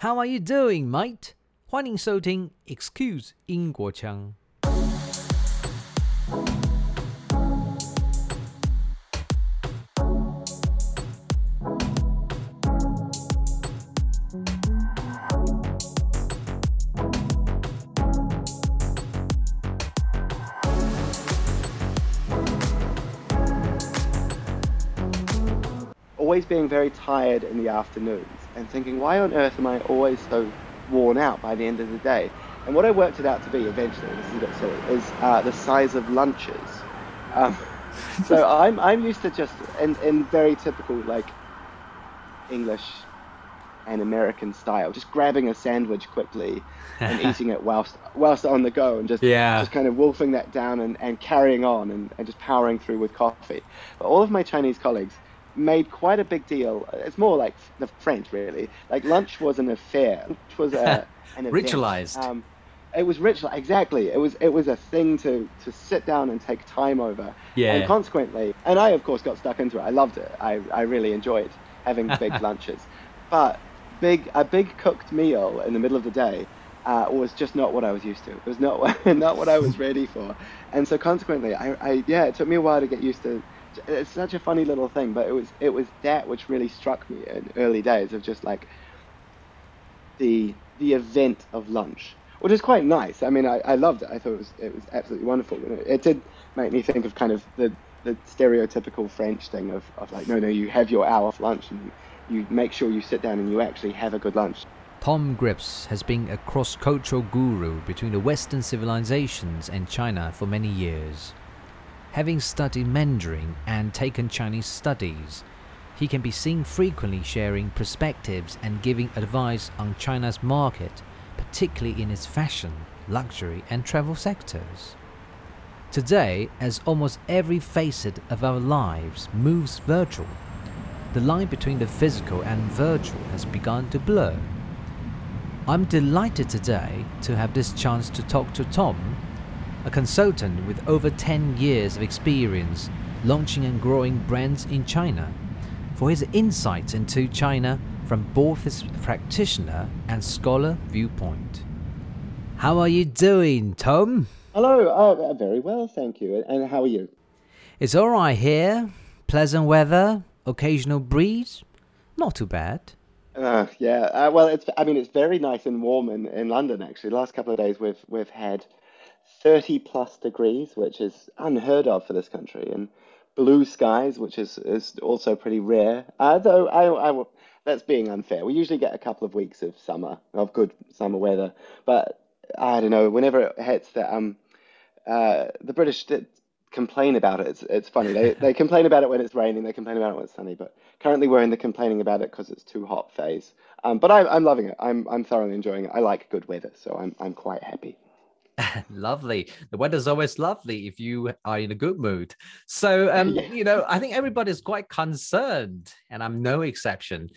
How are you doing, mate？欢迎收听 Excuse 英国腔。 Always being very tired in the afternoons and thinking, why on earth am I always so worn out by the end of the day? And what I worked it out to be eventually, this is a bit silly, is uh, the size of lunches. Um, so I'm, I'm used to just, in, in very typical like English and American style, just grabbing a sandwich quickly and eating it whilst whilst on the go and just Yeah. just kind of wolfing that down and, and carrying on and, and just powering through with coffee. But all of my Chinese colleagues made quite a big deal. It's more like the French, really. Like lunch was an affair. Lunch was a an. Ritualized. Um, it was ritual. Exactly. It was it was a thing to to sit down and take time over. Yeah. And consequently, and I of course got stuck into it. I loved it. I I really enjoyed having big lunches, but big a big cooked meal in the middle of the day. Uh, was just not what I was used to. It was not what, not what I was ready for, and so consequently, I, I yeah, it took me a while to get used to it's such a funny little thing, but it was it was that which really struck me in early days of just like the the event of lunch, which is quite nice. I mean, I, I loved it. I thought it was it was absolutely wonderful. Know, It did make me think of kind of the the stereotypical French thing of, of like no no you have your hour of lunch and you, you make sure you sit down and you actually have a good lunch. Tom Grips has been a cross cultural guru between the Western civilizations and China for many years. Having studied Mandarin and taken Chinese studies, he can be seen frequently sharing perspectives and giving advice on China's market, particularly in its fashion, luxury, and travel sectors. Today, as almost every facet of our lives moves virtual, the line between the physical and virtual has begun to blur. I'm delighted today to have this chance to talk to Tom, a consultant with over 10 years of experience launching and growing brands in China, for his insights into China from both his practitioner and scholar viewpoint. How are you doing, Tom? Hello, oh, very well, thank you. And how are you? It's alright here. Pleasant weather, occasional breeze. Not too bad. Uh, yeah, uh, well, it's I mean it's very nice and warm in, in London actually. The last couple of days we've we've had 30 plus degrees, which is unheard of for this country, and blue skies, which is is also pretty rare. Uh, though I, I that's being unfair. We usually get a couple of weeks of summer of good summer weather, but I don't know. Whenever it hits the um uh the British did complain about it. It's it's funny. They they complain about it when it's raining. They complain about it when it's sunny. But currently we're in the complaining about it because it's too hot phase. Um, but I, I'm loving it. I'm I'm thoroughly enjoying it. I like good weather, so I'm I'm quite happy. lovely. The weather's always lovely if you are in a good mood. So, um, you know, I think everybody's quite concerned, and I'm no exception.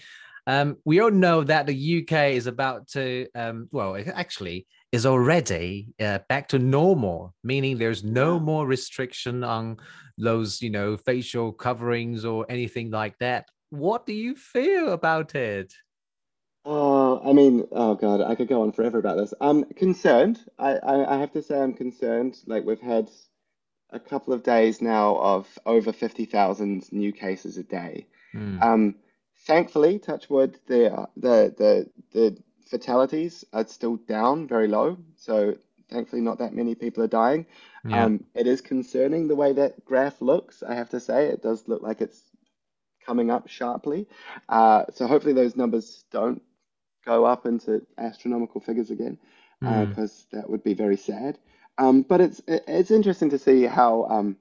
Um, we all know that the UK is about to, um, well, actually is already uh, back to normal, meaning there's no more restriction on those, you know, facial coverings or anything like that. What do you feel about it? Oh, I mean, oh God, I could go on forever about this. I'm concerned. I, I, I have to say I'm concerned. Like we've had a couple of days now of over 50,000 new cases a day. Hmm. Um, thankfully, touch wood, the the the the fatalities are still down, very low. So thankfully, not that many people are dying. Yeah. Um, it is concerning the way that graph looks. I have to say, it does look like it's coming up sharply. Uh, so hopefully, those numbers don't go up into astronomical figures again, Mm. because that would be very sad. Um, but it's it's interesting to see how um,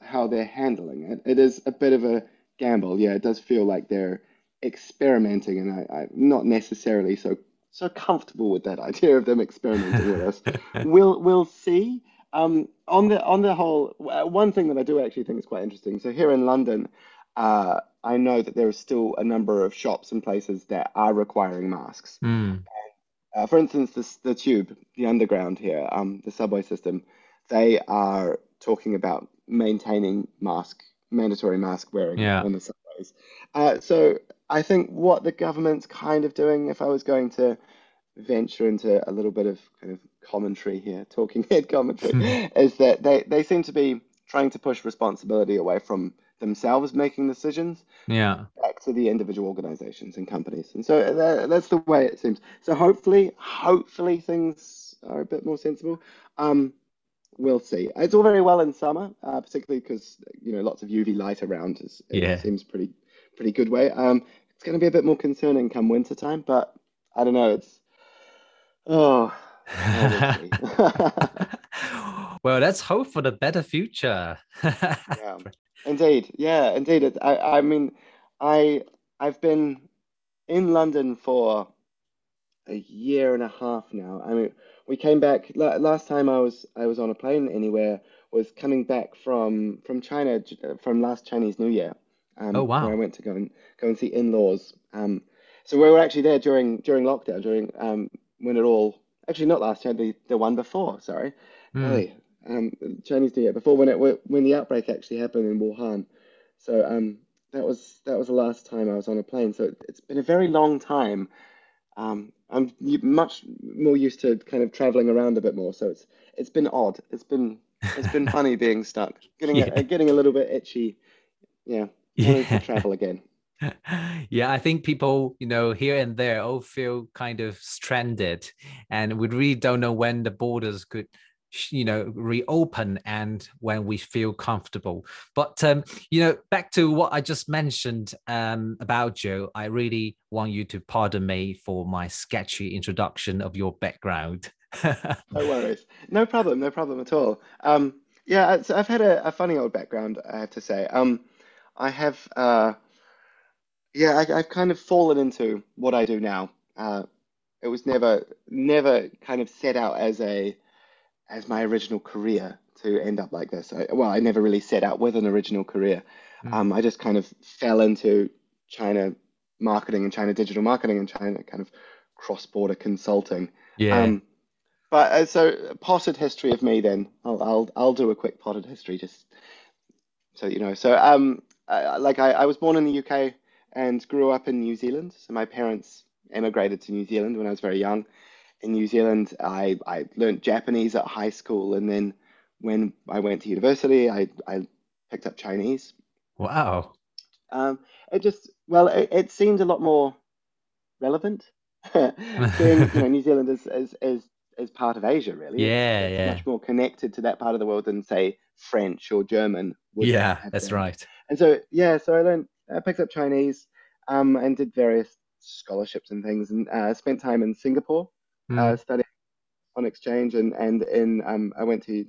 how they're handling it. It is a bit of a gamble. Yeah, it does feel like they're experimenting, and I, I'm not necessarily so so comfortable with that idea of them experimenting with us. We'll we'll see. Um, on the on the whole, one thing that I do actually think is quite interesting. So here in London, uh, I know that there are still a number of shops and places that are requiring masks. Hmm. Uh, for instance, this, the tube, the underground here, um, the subway system, they are talking about maintaining mask, mandatory mask wearing Yeah. on the subways. Uh, so I think what the government's kind of doing, if I was going to venture into a little bit of kind of commentary here, talking head commentary, is that they, they seem to be trying to push responsibility away from themselves making decisions Yeah. back to the individual organizations and companies. And so that, that's the way it seems. So hopefully, hopefully things are a bit more sensible. Um, we'll see. It's all very well in summer, uh, particularly because you know lots of UV light around. Is, it Yeah. seems pretty pretty good way. Um, it's going to be a bit more concerning come winter time, but I don't know. It's oh. Well, let's hope for the better future. Yeah, indeed. Yeah, indeed. I, I mean, I I've been in London for a year and a half now. I mean, we came back last time I was I was on a plane anywhere was coming back from from China from last Chinese New Year, Oh, um, where I went to go and go and see in-laws. Um, so we were actually there during during lockdown, during um when it all actually not last year, the the one before. Sorry, Hmm. golly, um, Chinese New Year before when it when the outbreak actually happened in Wuhan. So um that was that was the last time I was on a plane. So it's been a very long time um, I'm much more used to kind of traveling around a bit more, so it's it's been odd. It's been it's been funny being stuck, getting a, getting a little bit itchy. Yeah, wanting to travel again. Yeah, I think people, you know, here and there all feel kind of stranded, and we really don't know when the borders could, you know, reopen and when we feel comfortable. But um, you know, back to what I just mentioned um, about Joe, I really want you to pardon me for my sketchy introduction of your background. No worries, no problem, no problem at all. Um, yeah, I've had a, a funny old background, I have to say. Um, I have, uh, yeah, I, I've kind of fallen into what I do now. Uh, it was never never kind of set out as a as my original career to end up like this. I, well, I never really set out with an original career. Mm. Um, I just kind of fell into China marketing and China digital marketing and China kind of cross-border consulting. Yeah. Um, but uh, so potted history of me then. I'll I'll I'll do a quick potted history just so you know. So um, I, like I, I was born in the UK and grew up in New Zealand. So my parents emigrated to New Zealand when I was very young in New Zealand, I, I learned Japanese at high school, and then when I went to university, I, I picked up Chinese. Wow. Um, it just, well, it, it seemed a lot more relevant. Being, you know, New Zealand is, is, is, is part of Asia, really. Yeah, it's yeah. much more connected to that part of the world than, say, French or German would Yeah, that's been. right. And so, yeah, so I learned, I picked up Chinese, um, and did various scholarships and things, and uh, spent time in Singapore, uh, Mm. studying on exchange and and in um I went to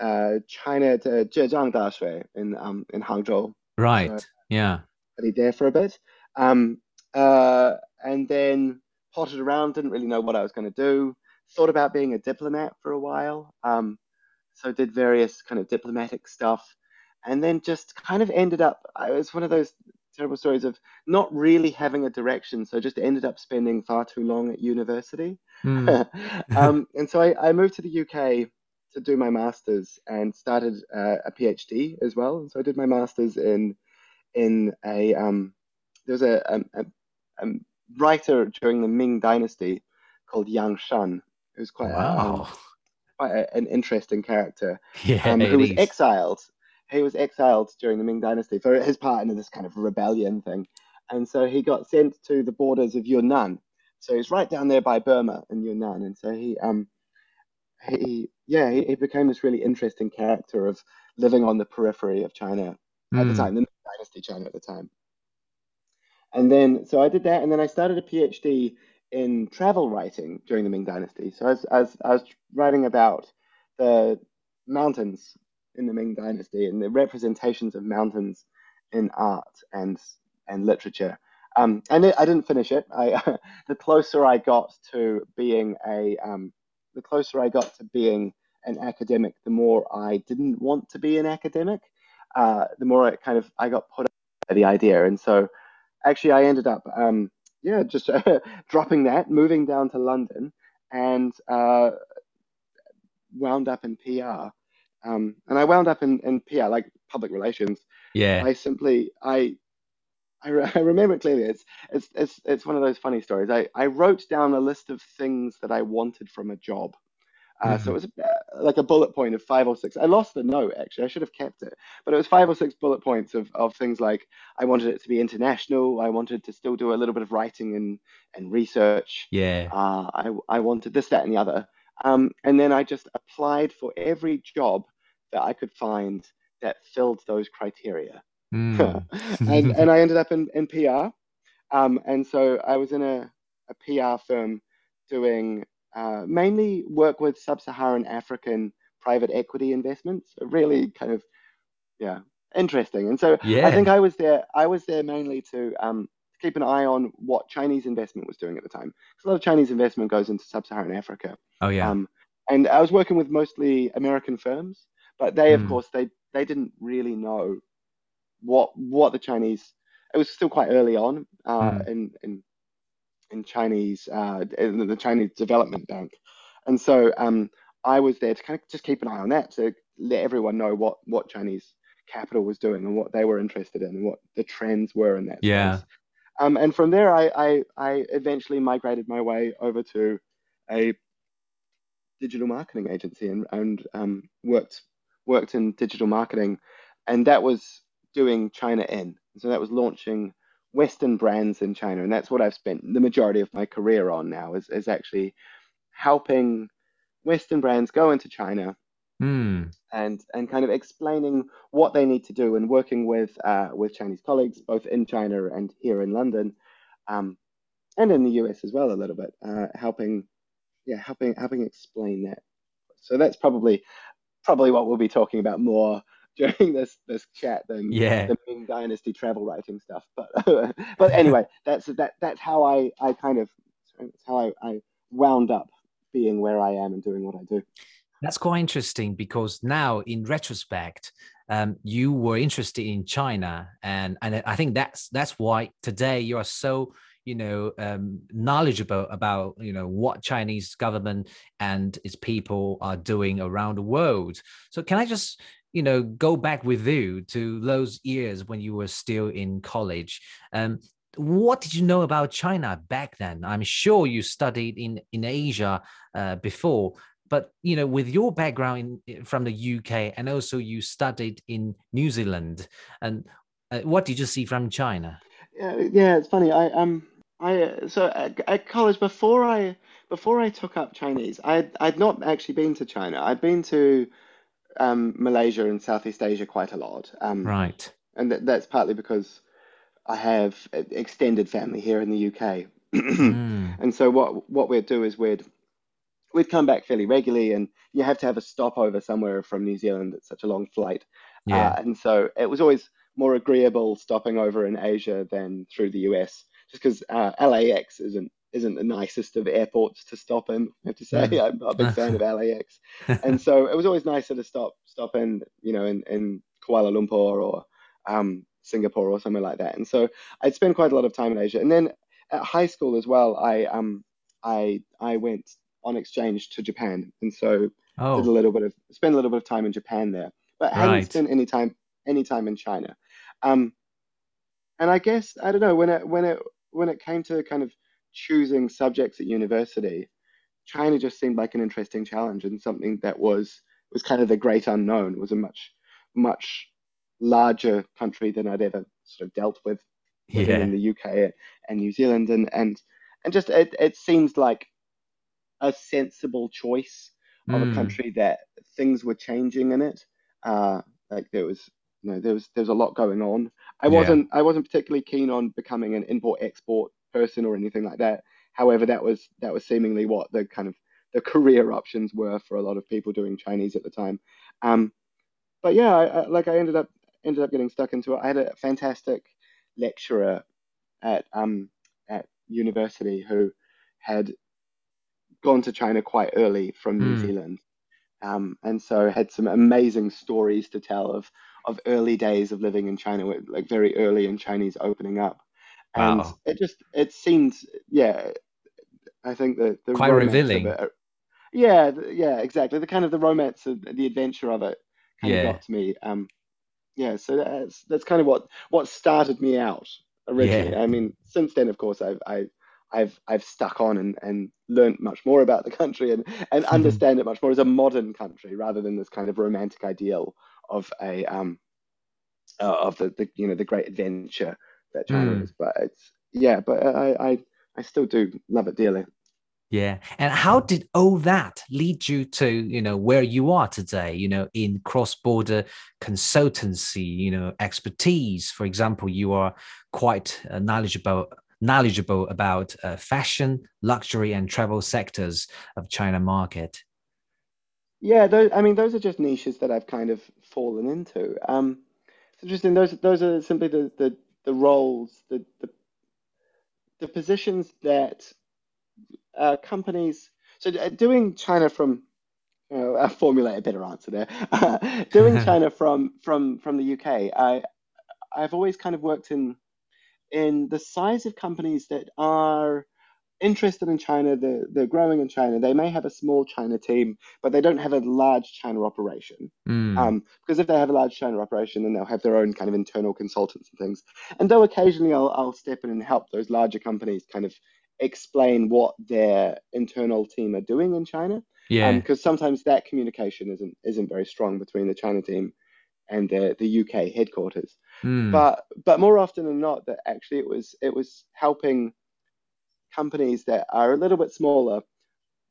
uh China to Zhejiang Daxue in um in Hangzhou. So Right. Yeah. studied there for a bit. Um uh and then potted around, didn't really know what I was going to do. Thought about being a diplomat for a while. Um so did various kind of diplomatic stuff and then just kind of ended up I was one of those terrible stories of not really having a direction, so I just ended up spending far too long at university. Mm. um, and so I, I moved to the UK to do my master's and started uh, a PhD as well. And so I did my master's in in a um, there was a, a, a, writer during the Ming Dynasty called Yang Shen, who's quite a, um, quite a, an interesting character Yeah, um, who was exiled. He was exiled during the Ming Dynasty for his part in this kind of rebellion thing. And so he got sent to the borders of Yunnan. So he's right down there by Burma in Yunnan. And so he, um, he, yeah, he, he became this really interesting character of living on the periphery of China at the Mm. time, the Ming Dynasty China at the time. And then, so I did that, and then I started a PhD in travel writing during the Ming Dynasty. So I was, I was, I was writing about the mountains in the Ming Dynasty and the representations of mountains in art and and literature. Um, and it, I didn't finish it. I, the closer I got to being a, um, the closer I got to being an academic, the more I didn't want to be an academic. Uh, the more I kind of I got put by the idea, and so actually I ended up, um, yeah, just dropping that, moving down to London, and uh, wound up in PR. Um, and I wound up in, in PR, like public relations. Yeah. I simply, I I, re- I remember it clearly. It's, it's it's it's one of those funny stories. I, I wrote down a list of things that I wanted from a job. Uh, mm-hmm. So it was uh, like a bullet point of five or six. I lost the note actually. I should have kept it, but it was five or six bullet points of, of things like I wanted it to be international. I wanted to still do a little bit of writing and and research. Yeah. Uh, I I wanted this, that, and the other. Um, and then I just applied for every job that I could find that filled those criteria. Mm. and, and I ended up in, in PR. Um, and so I was in a, a PR firm doing uh, mainly work with sub-Saharan African private equity investments. Really kind of, yeah, interesting. And so yeah. I think I was there. I was there mainly to um, keep an eye on what Chinese investment was doing at the time. Because a lot of Chinese investment goes into sub-Saharan Africa. Oh yeah. Um, and I was working with mostly American firms, but they, of mm. course, they they didn't really know what what the Chinese. It was still quite early on uh, mm. in in in Chinese uh, in the Chinese Development Bank, and so um, I was there to kind of just keep an eye on that to let everyone know what what Chinese capital was doing and what they were interested in and what the trends were in that yeah. space. Um, and from there, I, I, I eventually migrated my way over to a digital marketing agency and, and um, worked worked in digital marketing, and that was doing China in. So that was launching Western brands in China, and that's what I've spent the majority of my career on now. Is is actually helping Western brands go into China mm. and and kind of explaining what they need to do and working with uh, with Chinese colleagues both in China and here in London, um, and in the US as well a little bit, uh, helping yeah helping helping explain that. So that's probably probably what we'll be talking about more during this this chat than yeah. the Ming Dynasty travel writing stuff. But but anyway, that's that that's how I I kind of that's how I, I wound up being where I am and doing what I do. That's quite interesting because now, in retrospect, um, you were interested in China, and and I think that's that's why today you are so you know um, knowledgeable about you know what Chinese government and its people are doing around the world. So can I just you know go back with you to those years when you were still in college? Um, what did you know about China back then? I'm sure you studied in in Asia uh, before, but you know, with your background in, from the UK and also you studied in New Zealand, and uh, what did you see from China? Yeah, yeah, it's funny. I um, I so at, at college before I before I took up Chinese, I I'd not actually been to China. I'd been to um, Malaysia and Southeast Asia quite a lot. Um, right. And th- that's partly because I have extended family here in the UK. mm. And so what what we'd do is we'd we'd come back fairly regularly, and you have to have a stopover somewhere from New Zealand. It's such a long flight. Yeah. Uh, and so it was always more agreeable stopping over in Asia than through the US, just because uh, LAX isn't isn't the nicest of airports to stop in. I have to say, mm. I'm not a big fan of LAX, and so it was always nicer to stop stop in, you know, in, in Kuala Lumpur or um, Singapore or somewhere like that. And so I'd spend quite a lot of time in Asia. And then at high school as well, I um I I went on exchange to Japan, and so oh. did a little bit of spent a little bit of time in Japan there, but right. hadn't spent any time any time in China. Um, and I guess I don't know when it when it when it came to kind of choosing subjects at university, China just seemed like an interesting challenge and something that was was kind of the great unknown. It was a much much larger country than I'd ever sort of dealt with yeah. in the UK and New Zealand, and and and just it, it seems like a sensible choice mm. of a hmm. country that things were changing in it. Uh, like there was, you know, there was there was a lot going on. I wasn't I wasn't particularly keen on becoming an import export person or anything like that. However, that was that was seemingly what the kind of the career options were for a lot of people doing Chinese at the time. Um, but yeah, I, I, like I ended up ended up getting stuck into it. I had a fantastic lecturer at um, at university who had gone to China quite early from New mm. Zealand, um, and so had some amazing stories to tell of of early days of living in China, like very early in Chinese opening up, and wow. it just it seemed yeah, I think the the quite revealing. It, yeah, yeah, exactly. The kind of the romance of the adventure of it kind yeah. of got to me. Um, yeah, so that's that's kind of what what started me out originally. Yeah. I mean, since then, of course, I've I, I've I've stuck on and, and learned much more about the country and, and mm-hmm. understand it much more as a modern country rather than this kind of romantic ideal of a um uh, of the, the you know the great adventure that China mm. is. But it's yeah, but I, I I still do love it dearly. Yeah. And how did all that lead you to, you know, where you are today, you know, in cross-border consultancy, you know, expertise? For example, you are quite uh, knowledgeable knowledgeable about uh, fashion, luxury and travel sectors of China market. Yeah, those, I mean, those are just niches that I've kind of fallen into. Um, it's interesting. Those those are simply the the, the roles, the, the the positions that uh, companies. So uh, doing China from, you know, I'll formulate a better answer there. doing China from from from the UK, I I've always kind of worked in in the size of companies that are interested in China, they're, they're growing in China. They may have a small China team, but they don't have a large China operation. Mm. Um, because if they have a large China operation, then they'll have their own kind of internal consultants and things. And though occasionally I'll, I'll step in and help those larger companies kind of explain what their internal team are doing in China. Yeah. Because um, sometimes that communication isn't isn't very strong between the China team and the the UK headquarters. Mm. But but more often than not, that actually it was it was helping companies that are a little bit smaller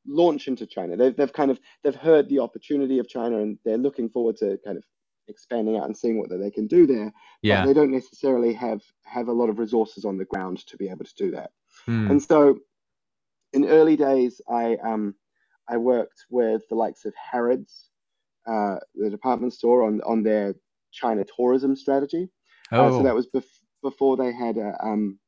launch into China. They've, they've kind of they've heard the opportunity of China and they're looking forward to kind of expanding out and seeing what they can do there. Yeah. But they don't necessarily have have a lot of resources on the ground to be able to do that. Mm. And so in early days I um I worked with the likes of Harrods, uh, the department store on on their China tourism strategy. Oh. Uh, so oh. that was bef- before they had a, um,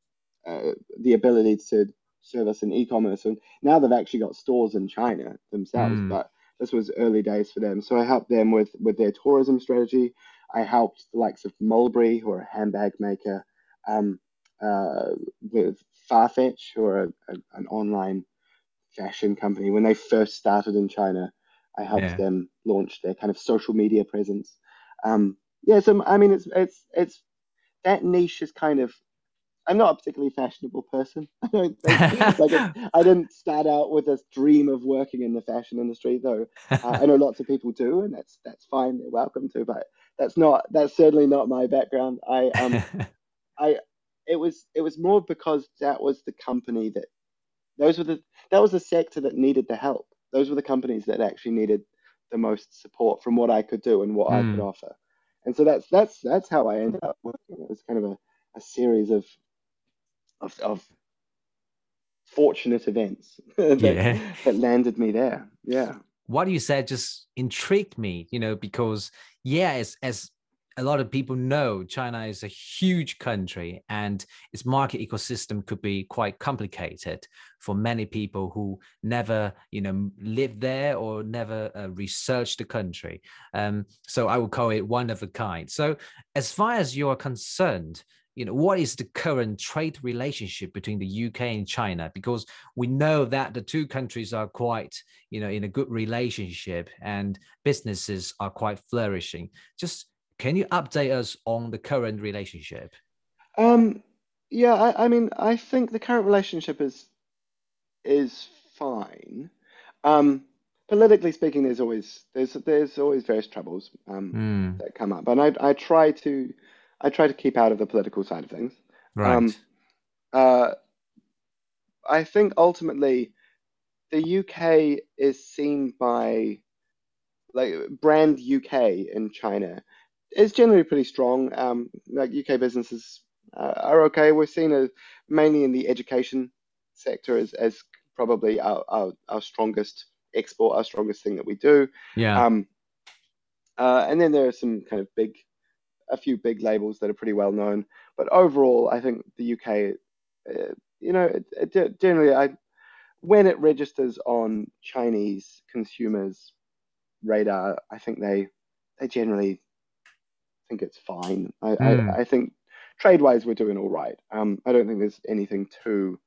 uh, the ability to service and e-commerce, and now they've actually got stores in China themselves. Mm. But this was early days for them, so I helped them with with their tourism strategy. I helped the likes of Mulberry, who are a handbag maker, um, uh, with Farfetch, who are a, a, an online fashion company. When they first started in China, I helped yeah. them launch their kind of social media presence. Um, yeah, so I mean, it's it's it's that niche is kind of I'm not a particularly fashionable person. I don't like I didn't start out with this dream of working in the fashion industry, though. Uh, I know lots of people do, and that's that's fine. They're welcome to, but that's not that's certainly not my background. I um I it was it was more because that was the company that those were the that was the sector that needed the help. Those were the companies that actually needed the most support from what I could do and what mm. I could hmm. offer. And so that's that's that's how I ended up working. It was kind of a, a series of of, of fortunate events that, yeah. that landed me there. Yeah. What you said just intrigued me, you know, because yeah, as, as a lot of people know, China is a huge country and its market ecosystem could be quite complicated for many people who never, you know, lived there or never uh, researched the country. Um, so I would call it one of a kind. So as far as you're concerned, you know what is the current trade relationship between the UK and China? Because we know that the two countries are quite you know in a good relationship and businesses are quite flourishing. Just can you update us on the current relationship? Um yeah I, I mean I think the current relationship is is fine. Um politically speaking there's always there's there's always various troubles um, mm. that come up and I, I try to I try to keep out of the political side of things. Right. Um, uh, I think ultimately the UK is seen by like brand UK in China is generally pretty strong. Um, like UK businesses uh, are okay. We're seen as mainly in the education sector as, as probably our, our, our strongest export, our strongest thing that we do. Yeah. Um, uh, and then there are some kind of big a few big labels that are pretty well known. But overall, I think the UK, uh, you know, it, it, generally, I when it registers on Chinese consumers' radar, I think they they generally think it's fine. I, mm. I, hmm. I, think trade-wise, we're doing all right. Um, I don't think there's anything too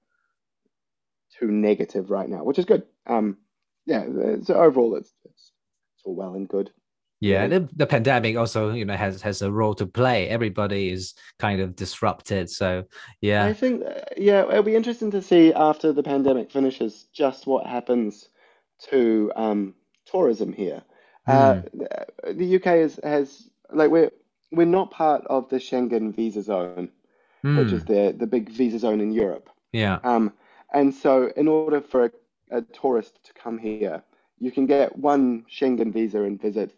too negative right now, which is good. Um, yeah, so overall, it's, it's it's all well and good. Yeah, the, the pandemic also, you know, has has a role to play. Everybody is kind of disrupted. So, yeah. I think, uh, yeah, it'll be interesting to see after the pandemic finishes just what happens to um, tourism here. Uh, Mm. the UK is, has like we're we're not part of the Schengen visa zone, which is Mm. the the big visa zone in Europe. Yeah. Um, and so, in order for a, a tourist to come here, you can get one Schengen visa and visit,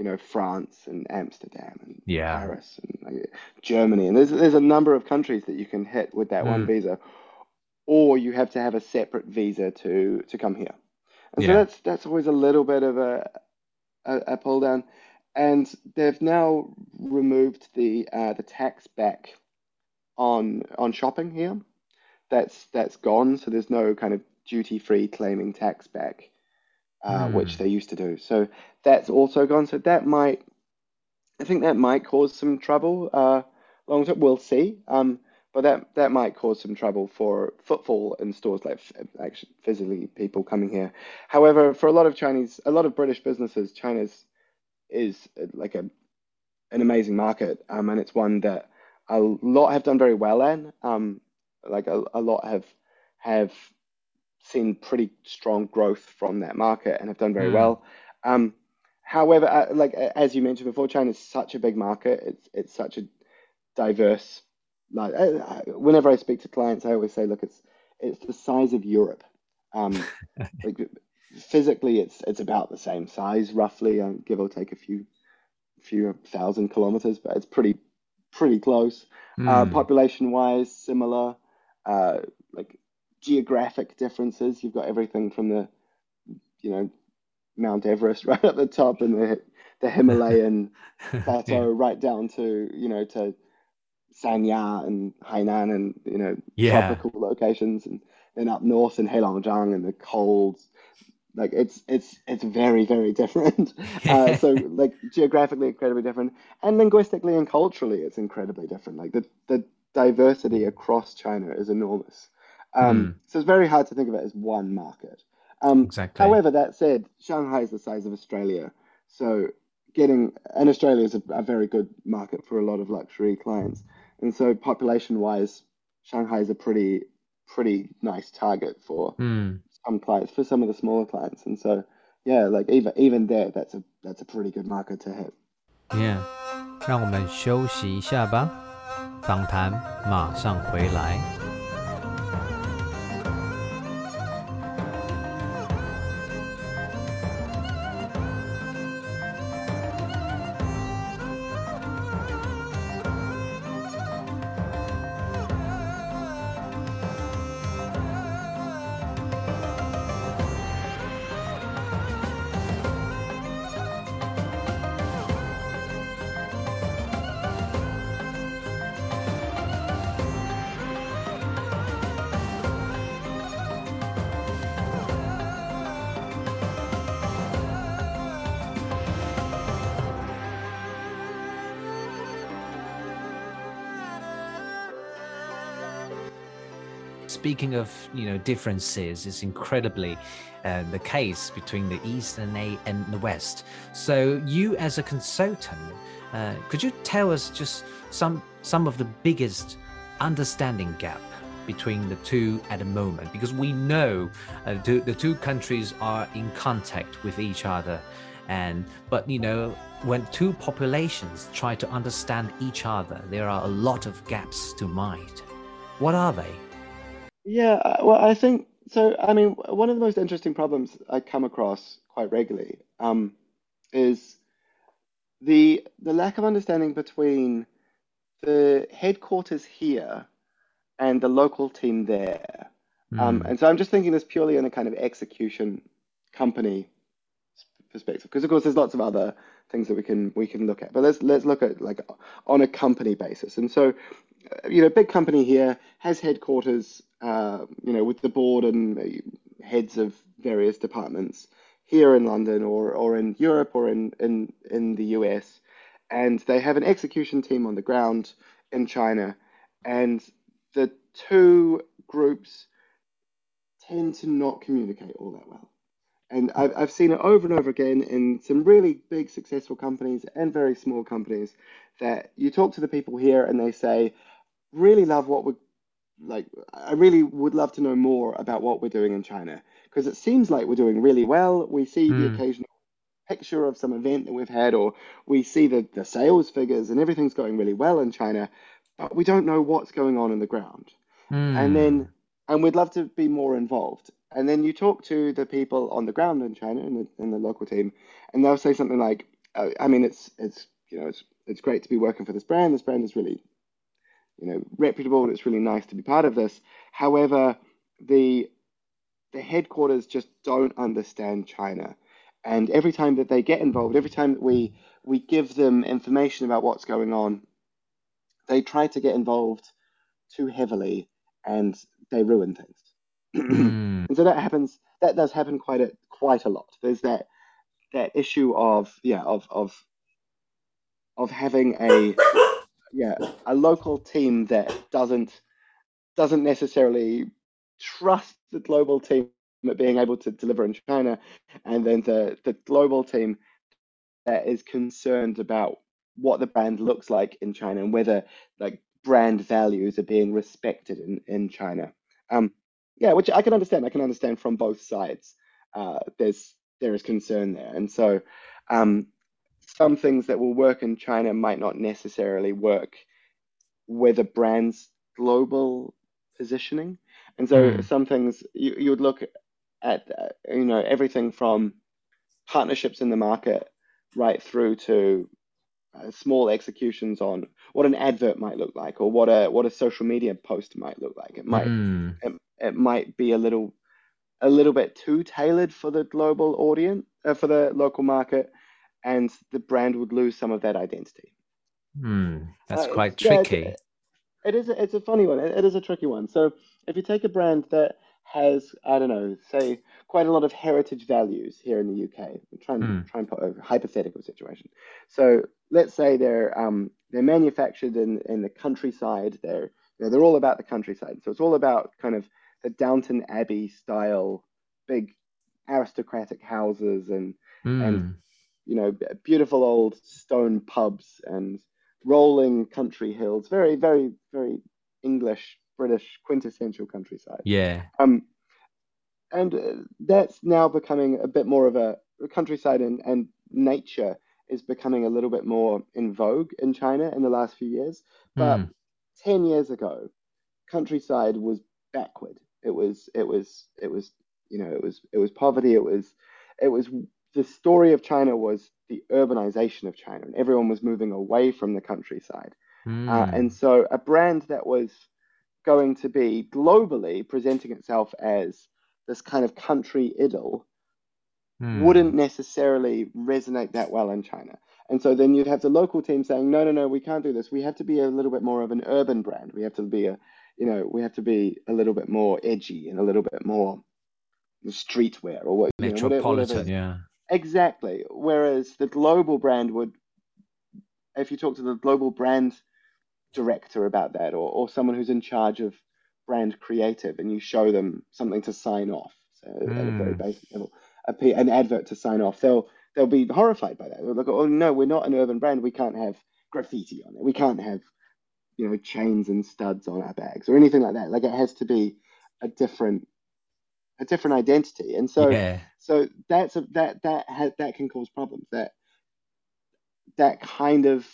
you know, France and Amsterdam and Yeah. Paris and like, Germany. And there's there's a number of countries that you can hit with that one Mm. visa, or you have to have a separate visa to to come here. And so that's that's always a little bit of a a, a pull down. And they've now removed the uh, the tax back on on shopping here that's that's gone. So there's no kind of duty free claiming tax back, uh, which Mm. they used to do. So that's also gone. So that might, I think that might cause some trouble. Uh, long term, we'll see. Um, but that that might cause some trouble for footfall in stores, like f- actually physically people coming here. However, for a lot of Chinese, a lot of British businesses, China's is uh, like a an amazing market, um, and it's one that a lot have done very well in. Um, like a, a lot have have seen pretty strong growth from that market and have done very Mm. well. Um, however, uh, like as you mentioned before, China is such a big market. It's it's such a diverse. Like uh, uh, whenever I speak to clients, I always say, look, it's it's the size of Europe. Um, like physically, it's it's about the same size, roughly, um, give or take a few few thousand kilometers, but it's pretty pretty close. Uh, Mm. population wise, similar. Uh, like geographic differences, you've got everything from the you know Mount Everest right at the top and the the Himalayan plateau Yeah. right down to you know to Sanya and Hainan and you know Yeah. tropical locations and then up north in Heilongjiang and the cold. Like it's it's it's very very different. Uh, so like geographically incredibly different. And linguistically and culturally it's incredibly different. Like the the diversity across China is enormous. Um, Mm. so it's very hard to think of it as one market um, Exactly. however that said Shanghai is the size of Australia so getting and Australia is a, a very good market for a lot of luxury clients and so population wise Shanghai is a pretty pretty nice target for Mm. some clients for some of the smaller clients and so yeah like even even there that's a that's a pretty good market to hit Yeah. 让我们休息一下吧，访谈马上回来。 Speaking of you know differences, it's incredibly uh, the case between the East and a and the West. So you, as a consultant, uh, could you tell us just some some of the biggest understanding gap between the two at the moment? Because we know uh, the, the two countries are in contact with each other, and but you know when two populations try to understand each other, there are a lot of gaps to mind. What are they? Yeah, uh, well, I think so. I mean, one of the most interesting problems I come across quite regularly um, is the the lack of understanding between the headquarters here and the local team there. Um, Mm. and so I'm just thinking this purely in a kind of execution company perspective, because of course there's lots of other things that we can we can look at. But let's let's look at like on a company basis. And so, uh, you know, big company here has headquarters, uh, you know, with the board and heads of various departments here in London or or in Europe or in in in the US, and they have an execution team on the ground in China, and the two groups tend to not communicate all that well. And I've, I've seen it over and over again in some really big successful companies and very small companies that you talk to the people here and they say, really love what we're like. I really would love to know more about what we're doing in China because it seems like we're doing really well. We see mm. the hmm. occasional picture of some event that we've had, or we see the, the sales figures and everything's going really well in China, but we don't know what's going on in the ground. Mm. And then, and we'd love to be more involved. And then you talk to the people on the ground in China in the, in the local team, and they'll say something like, uh, "I mean, it's it's you know it's it's great to be working for this brand. This brand is really you know reputable. It's really nice to be part of this. However, the the headquarters just don't understand China. And every time that they get involved, every time that we we give them information about what's going on, they try to get involved too heavily and they ruin things. mm. And so that happens. That does happen quite a quite a lot. There's that that issue of yeah of of of having a yeah a local team that doesn't doesn't necessarily trust the global team at being able to deliver in China, and then the the global team that is concerned about what the brand looks like in China and whether like brand values are being respected in in China. Um, yeah, which I can understand. I can understand from both sides. Uh, there's there is concern there, and so um, some things that will work in China might not necessarily work with a brand's global positioning. And so mm. some things you, you would look at, you know, everything from partnerships in the market right through to uh, small executions on what an advert might look like or what a what a social media post might look like. It might mm. it, it might be a little a little bit too tailored for the global audience uh, for the local market, and the brand would lose some of that identity. Mm, that's uh, quite tricky. Yeah, it is a, it's a funny one. It, it is a tricky one. So if you take a brand that has I don't know, say quite a lot of heritage values here in the UK. I'm trying mm. try and put a hypothetical situation. So let's say they're um, they're manufactured in, in the countryside. They're you know, they're all about the countryside. So it's all about kind of the Downton Abbey style, big aristocratic houses and mm. and you know beautiful old stone pubs and rolling country hills. Very very very English British quintessential countryside. Yeah. Um, and uh, that's now becoming a bit more of a, a countryside and, and nature is becoming a little bit more in vogue in China in the last few years. But mm. 10 years ago, countryside was backward. It was, it was, it was, you know, it was, it was poverty. It was, it was, the story of China was the urbanization of China and everyone was moving away from the countryside. Mm. Uh, and so a brand that was going to be globally presenting itself as this kind of country idyll hmm. wouldn't necessarily resonate that well in China. And so then you'd have the local team saying, no, no, no, we can't do this. We have to be a little bit more of an urban brand. We have to be a, you know, we have to be a little bit more edgy and a little bit more streetwear or what. Metropolitan, you know, yeah. Exactly. Whereas the global brand would, if you talk to the global brand director about that or, or someone who's in charge of brand creative and you show them something to sign off so mm. at a very hmm. basic level a, an advert to sign off they'll they'll be horrified by that they'll look oh no we're not an urban brand we can't have graffiti on it we can't have you know chains and studs on our bags or anything like that like it has to be a different a different identity and so yeah. So that's a, that that has that can cause problems that that kind of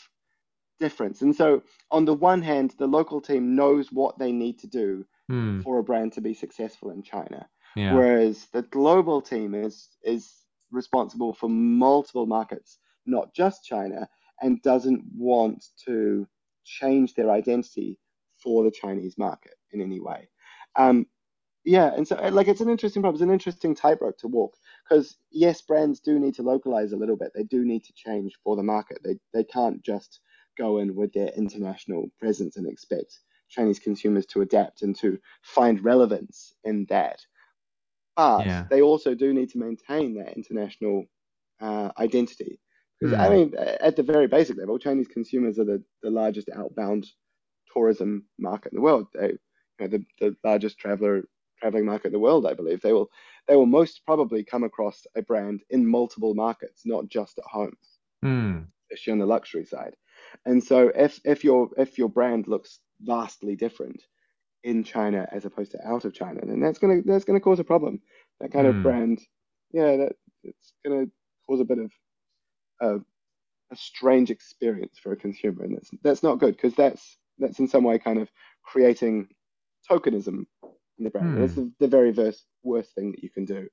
difference. And so, on the one hand, the local team knows what they need to do mm. for a brand to be successful in China, yeah. whereas the global team is is responsible for multiple markets, not just China, and doesn't want to change their identity for the Chinese market in any way. Um, yeah, and so like it's an interesting problem. It's an interesting tightrope to walk because yes, brands do need to localize a little bit. They do need to change for the market. They they can't just go in with their international presence and expect Chinese consumers to adapt and to find relevance in that. But yeah. they also do need to maintain that international uh, identity. Because, mm. I mean, at the very basic level, Chinese consumers are the, the largest outbound tourism market in the world. They, you know, the, the largest traveler traveling market in the world. I believe they will they will most probably come across a brand in multiple markets, not just at home, mm. especially on the luxury side. And so if if your if your brand looks vastly different in China as opposed to out of China, then that's gonna that's gonna cause a problem. That kind mm. of hmm. brand, yeah, that it's gonna cause a bit of a, a strange experience for a consumer, and that's that's not good because that's that's in some way kind of creating tokenism in the brand. Mm. It's the, the very worst worst thing that you can do.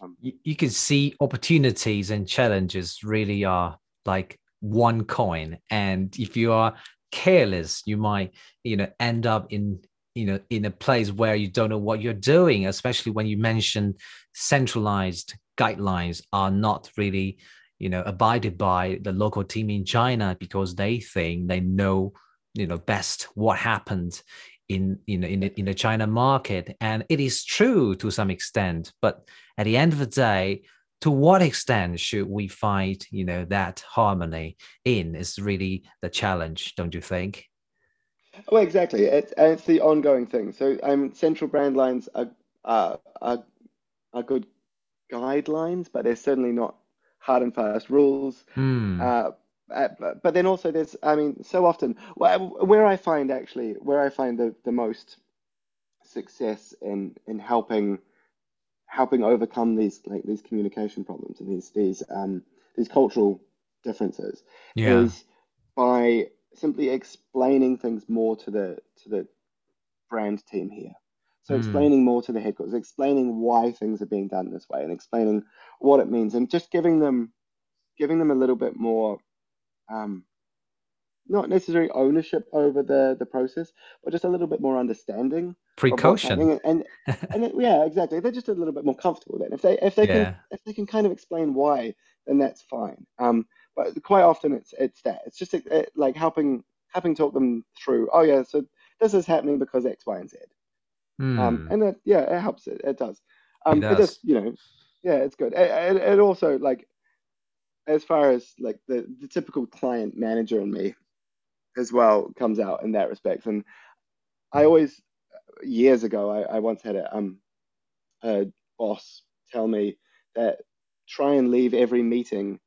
Um, you, you can see opportunities and challenges really are like one coin, and if you are careless, you might you know end up in you know in a place where you don't know what you're doing especially when you mention centralized guidelines are not really you know abided by the local team in china because they think they know you know best what happened in in the, in the china market. And it is true to some extent but at the end of the day to what extent should we find you know that harmony in is really the challenge don't you think? Well exactly. It's, it's the ongoing thing. So um, central brand lines are, uh, are, are good guidelines but they're certainly not hard and fast rules. Mm. uh, but then also there's i mean so often where i find actually where i find the, the most success in in helping helping overcome these like these communication problems and these these um, these cultural differences yeah. is by simply explaining things more to the to the brand team here. So mm. explaining more to the headquarters, explaining why things are being done this way, and explaining what it means, and just giving them giving them a little bit more um, not necessarily ownership over the the process, but just a little bit more understanding. Precaution. And and, and it, yeah, exactly. They're just a little bit more comfortable then. If they if they yeah. can if they can kind of explain why, then that's fine. Um, but quite often it's it's that it's just it, like helping helping talk them through. Oh yeah, so this is happening because X, Y, and Z. Mm. Um, and it, yeah, it helps. It it does. Um, it does. It just you know, yeah, it's good. It, it, it also like as far as like the, the typical client manager in me as well comes out in that respect. And I always, years ago, I, I once had a, um, a boss tell me that try and leave every meeting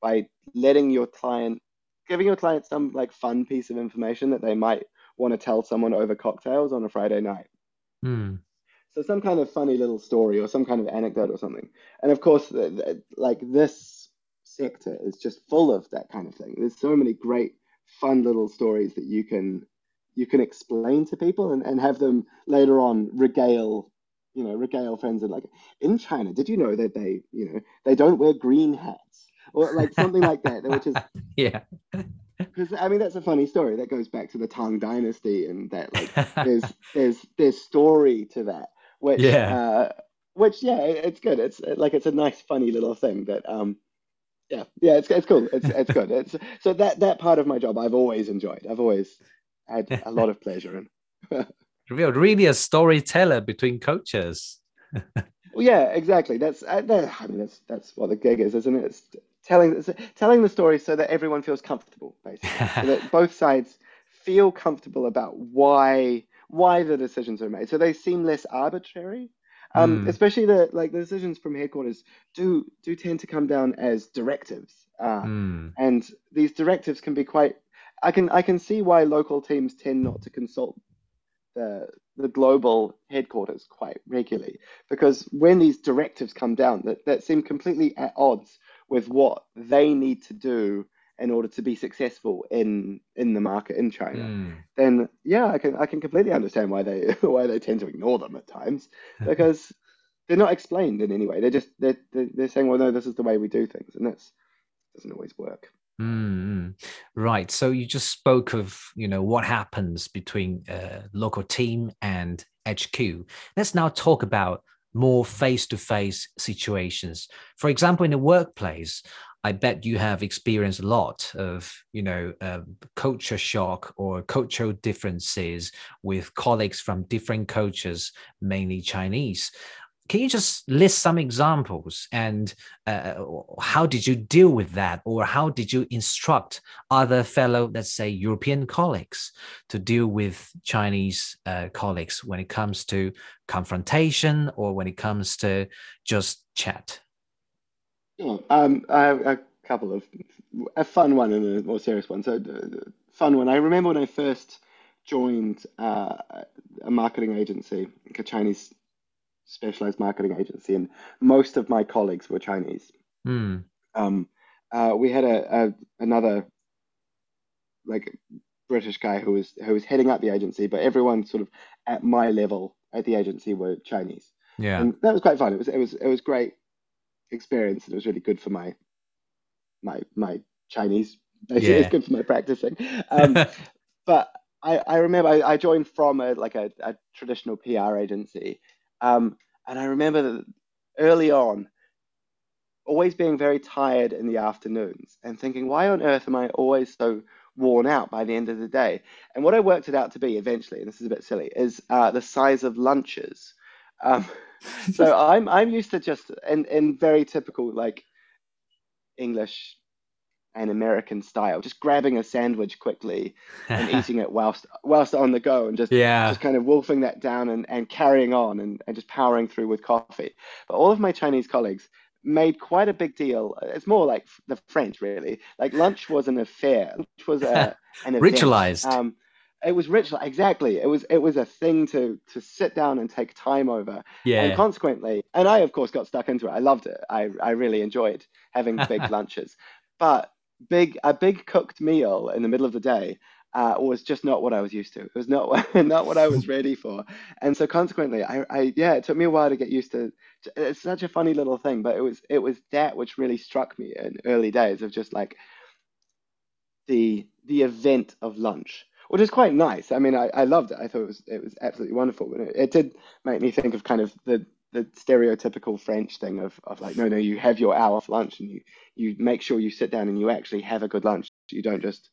by letting your client, giving your client some like fun piece of information that they might want to tell someone over cocktails on a Friday night. Mm. So some kind of funny little story or some kind of anecdote or something. And of course, like this sector is just full of that kind of thing. There's so many great fun little stories that you can you can explain to people and, and have them later on regale you know regale friends and like in china did you know that they you know they don't wear green hats? Or like something like that which is yeah. Because i mean that's a funny story that goes back to the tang dynasty and that like there's there's there's story to that which yeah. uh, which yeah it's good. It's like it's a nice funny little thing that um yeah. Yeah it's, it's cool. It's it's good. It's so that that part of my job i've always enjoyed. I've always had a lot of pleasure in. You're really a storyteller between coaches. Well yeah exactly. That's uh, I, I mean that's that's what the gig is isn't it? It's telling it's telling the story so that everyone feels comfortable basically. So that both sides feel comfortable about why why the decisions are made. So they seem less arbitrary um, mm. especially the like the decisions from headquarters do do tend to come down as directives, uh, mm. and these directives can be quite. I can I can see why local teams tend not to consult the the global headquarters quite regularly because when these directives come down that, that seem completely at odds with what they need to do in order to be successful in in the market in China, mm. then yeah, I can I can completely understand why they why they tend to ignore them at times because they're not explained in any way. They're just they're they're saying, well, no, this is the way we do things, and that's doesn't always work. Mm, right. So you just spoke of you know what happens between uh, local team and HQ. Let's now talk about more face-to-face situations. For example, in the workplace, I bet you have experienced a lot of, you know, uh, culture shock or cultural differences with colleagues from different cultures, mainly Chinese. can you just list some examples and uh, how did you deal with that or how did you instruct other fellow let's say european colleagues to deal with chinese uh, colleagues when it comes to confrontation or when it comes to just chat um, I have a couple of a fun one and a more serious one so the fun one i remember when i first joined uh, a marketing agency a chinese specialized marketing agency, and most of my colleagues were Chinese. Mm. Um, uh, we had a, a, another like British guy who was who was heading up the agency, but everyone sort of at my level at the agency were Chinese. Yeah, and that was quite fun. It was it was it was great experience, and it was really good for my my my Chinese. Basically, yeah. it's good for my practicing. Um, but I, I remember I, I joined from a like a, a traditional PR agency, um, and I remember that early on, always being very tired in the afternoons and thinking, why on earth am I always so worn out by the end of the day? And what I worked it out to be eventually, and this is a bit silly, is uh, the size of lunches. Um, so I'm I'm used to just in in very typical like English and American style, just grabbing a sandwich quickly and eating it whilst whilst on the go and just yeah. just kind of wolfing that down and, and carrying on and, and just powering through with coffee. But all of my Chinese colleagues made quite a big deal. It's more like the French really. Like lunch was an affair. Lunch was a an ritualized. Um, it was ritual exactly. It was it was a thing to to sit down and take time over. Yeah. and consequently and i of course got stuck into it. I loved it. I i really enjoyed having big lunches. But big a big cooked meal in the middle of the day uh, was just not what I was used to. It was not not what I was ready for, and so consequently, I, I yeah, it took me a while to get used to. It's such a funny little thing, but it was it was that which really struck me in early days of just like the the event of lunch, which is quite nice. I mean, I, I loved it. I thought it was it was absolutely wonderful, but it, it did make me think of kind of the the stereotypical French thing of, of like, no, no, you have your hour for lunch and you, you make sure you sit down and you actually have a good lunch. You don't just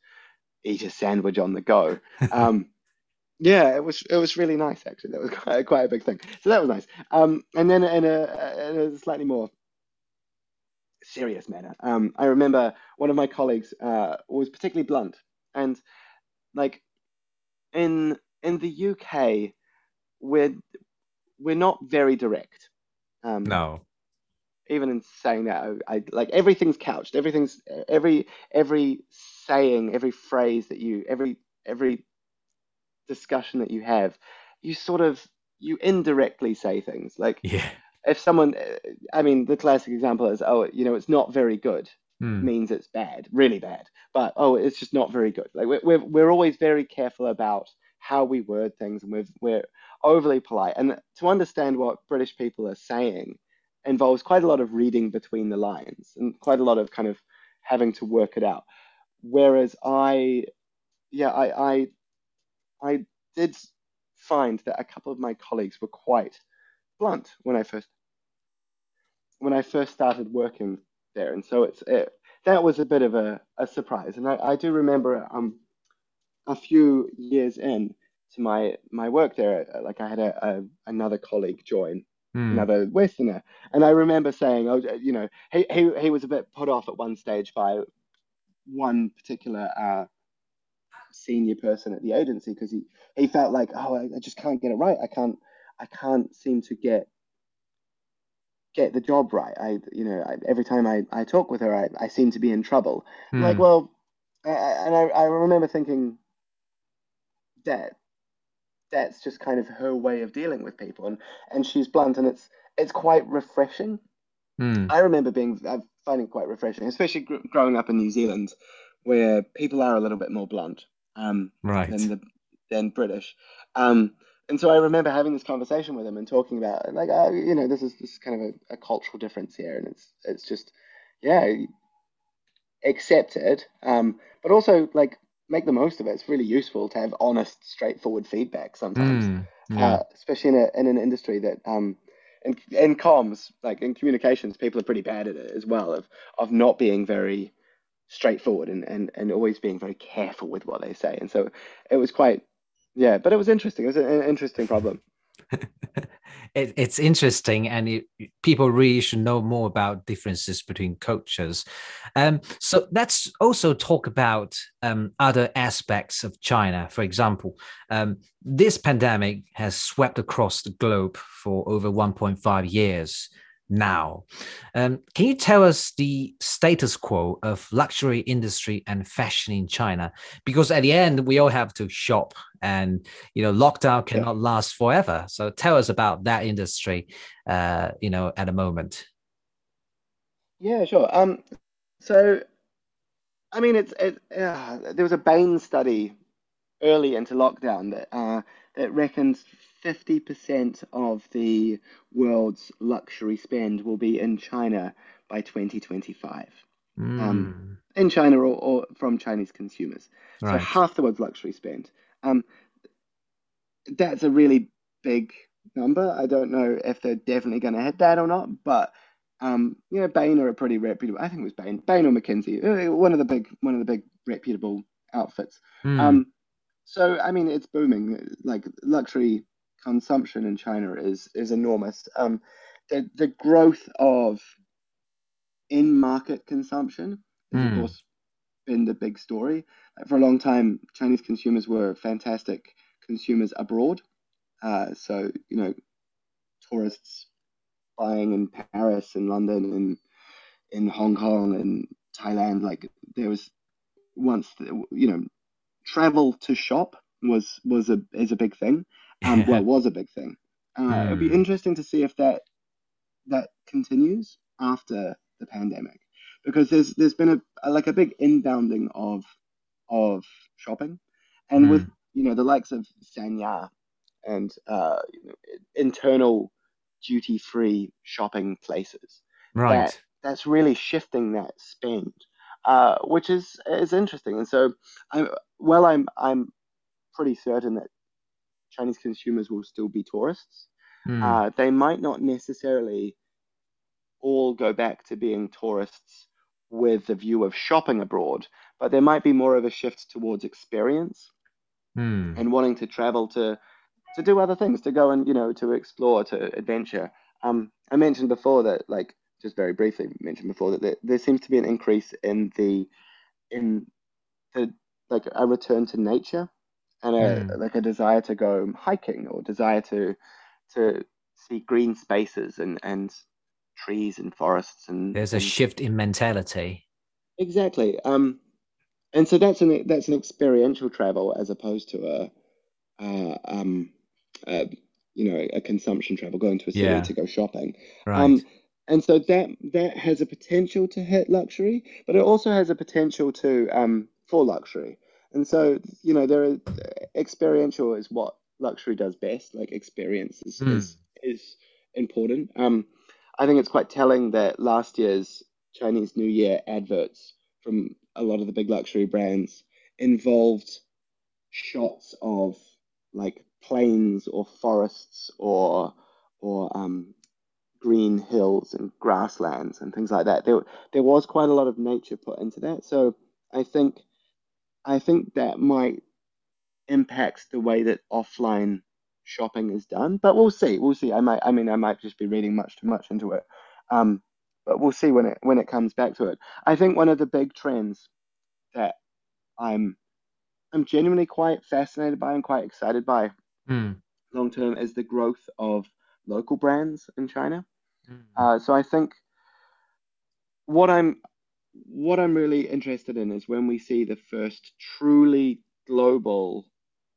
eat a sandwich on the go. Um, yeah, it was it was really nice actually. That was quite, quite a big thing. So that was nice. Um, and then in a, in a slightly more serious manner, um, I remember one of my colleagues uh, was particularly blunt, and like in in the UK, we're we're not very direct. Um, no. Even in saying that, I, I, like everything's couched. Everything's every every saying, every phrase that you, every every discussion that you have, you sort of you indirectly say things like yeah. If someone, I mean, the classic example is, oh, you know, it's not very good. Hmm. means it's bad, really bad. But oh, it's just not very good. Like we're we're, we're always very careful about how we word things, and we're we're overly polite. And to understand what British people are saying involves quite a lot of reading between the lines and quite a lot of kind of having to work it out. Whereas I, yeah, I, I, I did find that a couple of my colleagues were quite blunt when I first when I first started working there, and so it's it, that was a bit of a, a surprise. And I, I do remember um, a few years in to my my work there, uh, like I had a, a another colleague join, mm. another Westerner, and I remember saying, oh, you know, he he he was a bit put off at one stage by one particular uh, senior person at the agency because he he felt like, oh, I, I just can't get it right. I can't I can't seem to get get the job right. I, you know, I, every time I, I talk with her, I, I seem to be in trouble. Mm. Like, well, I, and I, I remember thinking that that's just kind of her way of dealing with people, and and she's blunt, and it's it's quite refreshing. Mm. I remember being I find it quite refreshing, especially gr- growing up in New Zealand, where people are a little bit more blunt um, right. than the than British. Um, and so I remember having this conversation with him and talking about like, uh, you know, this is this is kind of a, a, cultural difference here, and it's it's just, yeah, accept it, um, but also like make the most of it. It's really useful to have honest, straightforward feedback sometimes, mm, yeah. uh, especially in a in an industry that um, in in comms, like in communications, people are pretty bad at it as well of of not being very straightforward and, and, and always being very careful with what they say. And so it was quite, yeah, but it was interesting. It was an interesting problem. it, it's interesting, and it, people really should know more about differences between cultures. Um, so let's also talk about um, other aspects of China. For example, um, this pandemic has swept across the globe for over 1.5 years now. Um, can you tell us the status quo of luxury industry and fashion in China? Because at the end, we all have to shop, and you know, lockdown cannot yeah. last forever. So tell us about that industry. Uh, you know, at the moment. Yeah, sure. Um, so, I mean, it's it. Uh, there was a Bain study early into lockdown that uh, that reckons 50% of the world's luxury spend will be in China by 2025. Mm. Um, hmm. in China or, or, from Chinese consumers. Right. So half the world's luxury spend. Um, that's a really big number. I don't know if they're definitely going to hit that or not, but um, you know, Bain are a pretty reputable. I think it was Bain, Bain or McKinsey, uh, one of the big, one of the big reputable outfits. Mm. Um, so I mean, it's booming. Like luxury consumption in China is is enormous. Um, the the growth of in market consumption has mm. of hmm. course been the big story. For a long time, Chinese consumers were fantastic consumers abroad. Uh, so you know, tourists buying in Paris and London and in Hong Kong and Thailand, like there was once you know, travel to shop was was a is a big thing um, well, was a big thing. Uh, mm. It'd be hmm. interesting to see if that that continues after the pandemic, because there's there's been a, a like a big inbounding of of shopping, and mm. with you know the likes of Sanya and uh, you know, internal duty free shopping places, right? That, that's really shifting that spend, uh, which is is interesting. And so, I, well, I'm I'm pretty certain that Chinese consumers will still be tourists. Mm. Uh, they might not necessarily all go back to being tourists with the view of shopping abroad, but there might be more of a shift towards experience mm. and wanting to travel to to do other things, to go and you know to explore, to adventure. Um, I mentioned before that, like just very briefly mentioned before that there, there seems to be an increase in the in the like a return to nature and a mm. like a desire to go hiking or desire to to see green spaces and and trees and forests and there's a and, shift in mentality exactly um and so that's an that's an experiential travel as opposed to a uh, um uh, you know a consumption travel going to a city yeah. to go shopping right. um and so that that has a potential to hit luxury but it also has a potential to um for luxury and so, you know, there are experiential is what luxury does best. Like experience is, mm. is, is important. Um, I think it's quite telling that last year's Chinese New Year adverts from a lot of the big luxury brands involved shots of like plains or forests or or um, green hills and grasslands and things like that. There there was quite a lot of nature put into that. So I think I think that might impact the way that offline shopping is done. But we'll see. We'll see. I might. I mean, I might just be reading much too much into it. Um, but we'll see when it when it comes back to it. I think one of the big trends that I'm I'm genuinely quite fascinated by and quite excited by mm. long term is the growth of local brands in China. Mm. Uh, so I think what I'm what I'm really interested in is when we see the first truly global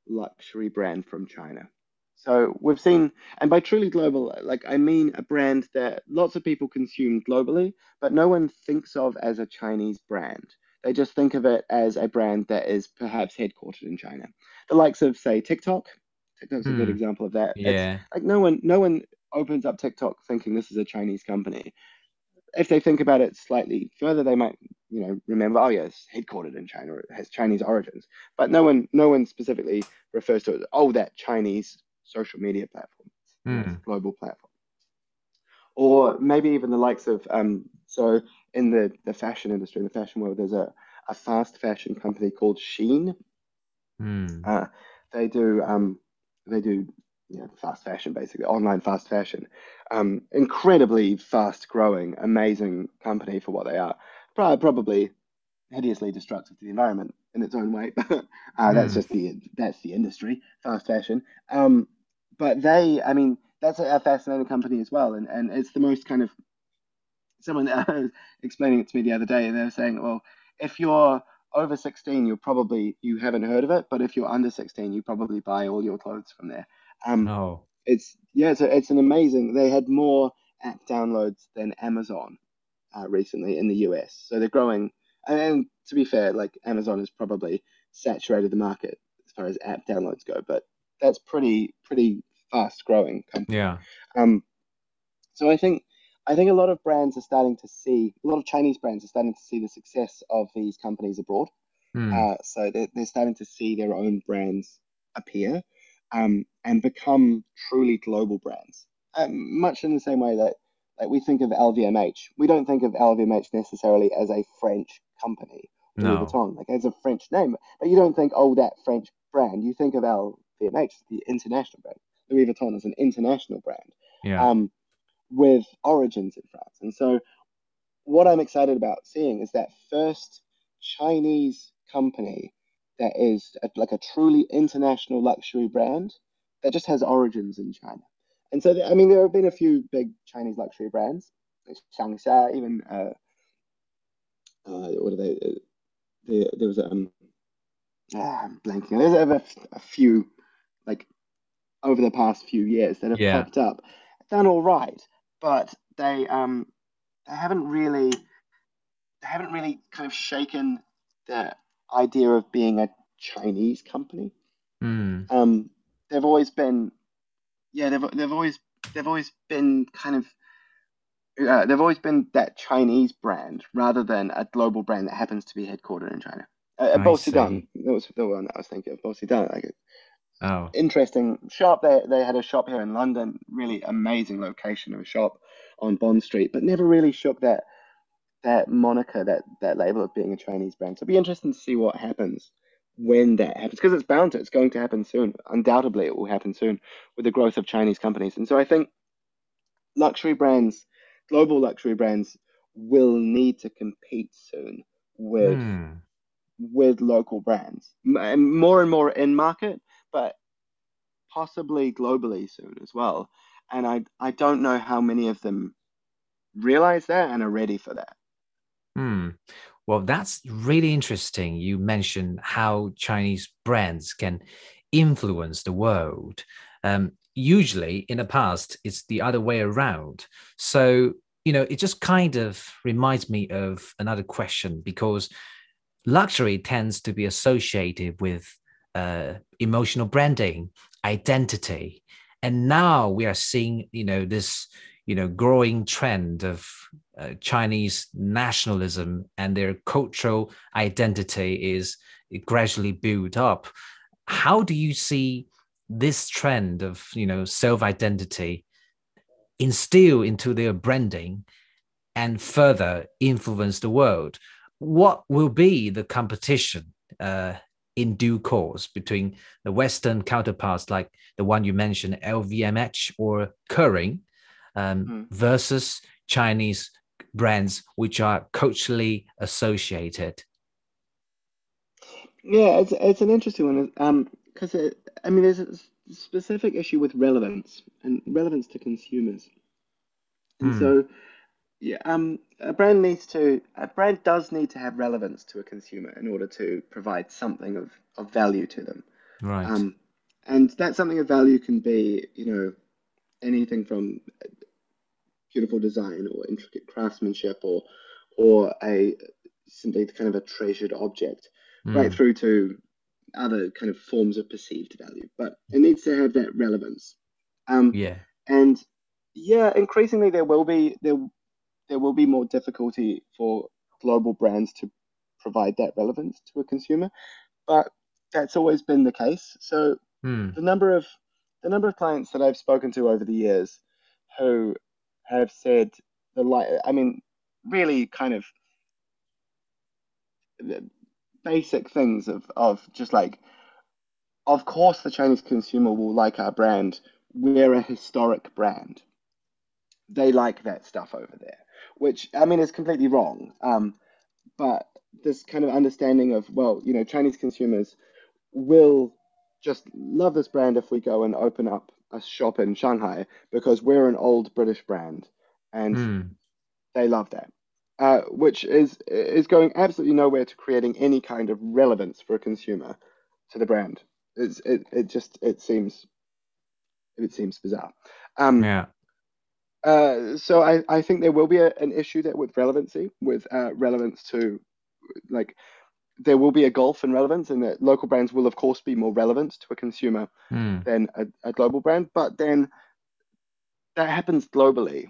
luxury brand from China. So we've seen, and by truly global, like I mean a brand that lots of people consume globally, but no one thinks of as a Chinese brand. They just think of it as a brand that is perhaps headquartered in China. The likes of, say, TikTok. TikTok's a good hmm. example of that. Yeah. It's, like no one, no one opens up TikTok thinking this is a Chinese company if they think about it slightly further, they might, you know, remember, oh yeah, it's headquartered in China, it has Chinese origins. But no one, no one specifically refers to it. Oh, that Chinese social media platform, mm. global platform, or maybe even the likes of. Um, so in the the fashion industry, in the fashion world, there's a a fast fashion company called Shein. Mm. Uh, they do um, they do you know, fast fashion, basically online fast fashion. Um, incredibly fast growing, amazing company for what they are. Probably hideously destructive to the environment in its own way. uh, mm. That's hmm. just the that's the industry, fast fashion. Um, but they, I mean, that's a fascinating company as well, and and it's the most kind of someone was explaining it to me the other day, and they were saying, well, if you're over 16, you're probably you haven't heard of it, but if you're under 16, you probably buy all your clothes from there. Um, oh. It's yeah, it's, a, it's an amazing. They had more app downloads than Amazon uh, recently in the US, so they're growing. And to be fair, like Amazon has probably saturated the market as far as app downloads go, but that's pretty pretty fast growing company. Yeah. Um. So I think I think a lot of brands are starting to see a lot of Chinese brands are starting to see the success of these companies abroad. Mm. Uh, so they're, they're starting to see their own brands appear um, and become truly global brands. Um, much in the same way that like we think of LVMH, we don't think of LVMH necessarily as a French company. No. Louis Vuitton, like as a French name, but you don't think oh that French brand. You think of LVMH, the international brand. Louis Vuitton is an international brand. Yeah. Um, with origins in France. And so, what I'm excited about seeing is that first Chinese company that is a, like a truly international luxury brand that just has origins in China. And so, I mean, there have been a few big Chinese luxury brands, Shangxia, even uh, uh, what are they? Uh, there, there was um, ah, I'm blanking. There's a, a, few like over the past few years that have yeah. popped up, done all right, but they um they haven't really they haven't really kind of shaken the idea of being a Chinese company. Mm. Um, they've always been, yeah, they've they've always they've always been kind of. Uh, they've always been that Chinese brand rather than a global brand that happens to be headquartered in China. Uh, Bosideng, that was the one I was thinking of. Bosideng, like Oh. Interesting shop. They they had a shop here in London, really amazing location of a shop on Bond Street, but never really shook that that moniker, that that label of being a Chinese brand. So it'll be interesting to see what happens when that happens, because it's bound to. It's going to happen soon. Undoubtedly, it will happen soon with the growth of Chinese companies. And so I think luxury brands, global luxury brands, will need to compete soon with mm. with local brands, and more and more in market but possibly globally soon as well. And I I don't know how many of them realize that and are ready for that. Hmm. Well, that's really interesting. You mentioned how Chinese brands can influence the world. Um, usually, in the past, it's the other way around. So, you know, it just kind of reminds me of another question because luxury tends to be associated with uh, emotional branding, identity, and now we are seeing you know this you know growing trend of uh, Chinese nationalism and their cultural identity is gradually built up. How do you see this trend of you know self identity instill into their branding and further influence the world? What will be the competition uh, in due course between the Western counterparts like the one you mentioned, LVMH or Kering, um, mm. versus Chinese brands which are culturally associated? Yeah, it's it's an interesting one um because I mean there's a specific issue with relevance and relevance to consumers, and mm. so yeah, um, a brand needs to a brand does need to have relevance to a consumer in order to provide something of, of value to them. Right. Um, and that something of value can be, you know, anything from beautiful design or intricate craftsmanship or or a simply kind of a treasured object, mm. right through to other kind of forms of perceived value. But it needs to have that relevance. Um, yeah. And yeah, increasingly there will be there there will be more difficulty for global brands to provide that relevance to a consumer, but that's always been the case. So hmm. the number of the number of clients that I've spoken to over the years who have said the like, I mean, really kind of basic things of of just like, of course, the Chinese consumer will like our brand we're a historic brand. They like that stuff over there, which I mean is completely wrong. Um, but this kind of understanding of well, you know, Chinese consumers will just love this brand if we go and open up a shop in Shanghai because we're an old British brand and mm. they love that. Uh, which is is going absolutely nowhere to creating any kind of relevance for a consumer to the brand. It's, it it just it seems it seems bizarre. Um, yeah. Uh, so I, I think there will be a, an issue there with relevancy, with uh, relevance to like there will be a gulf in relevance, and that local brands will, of course, be more relevant to a consumer mm. than a, a, global brand. But then that happens globally.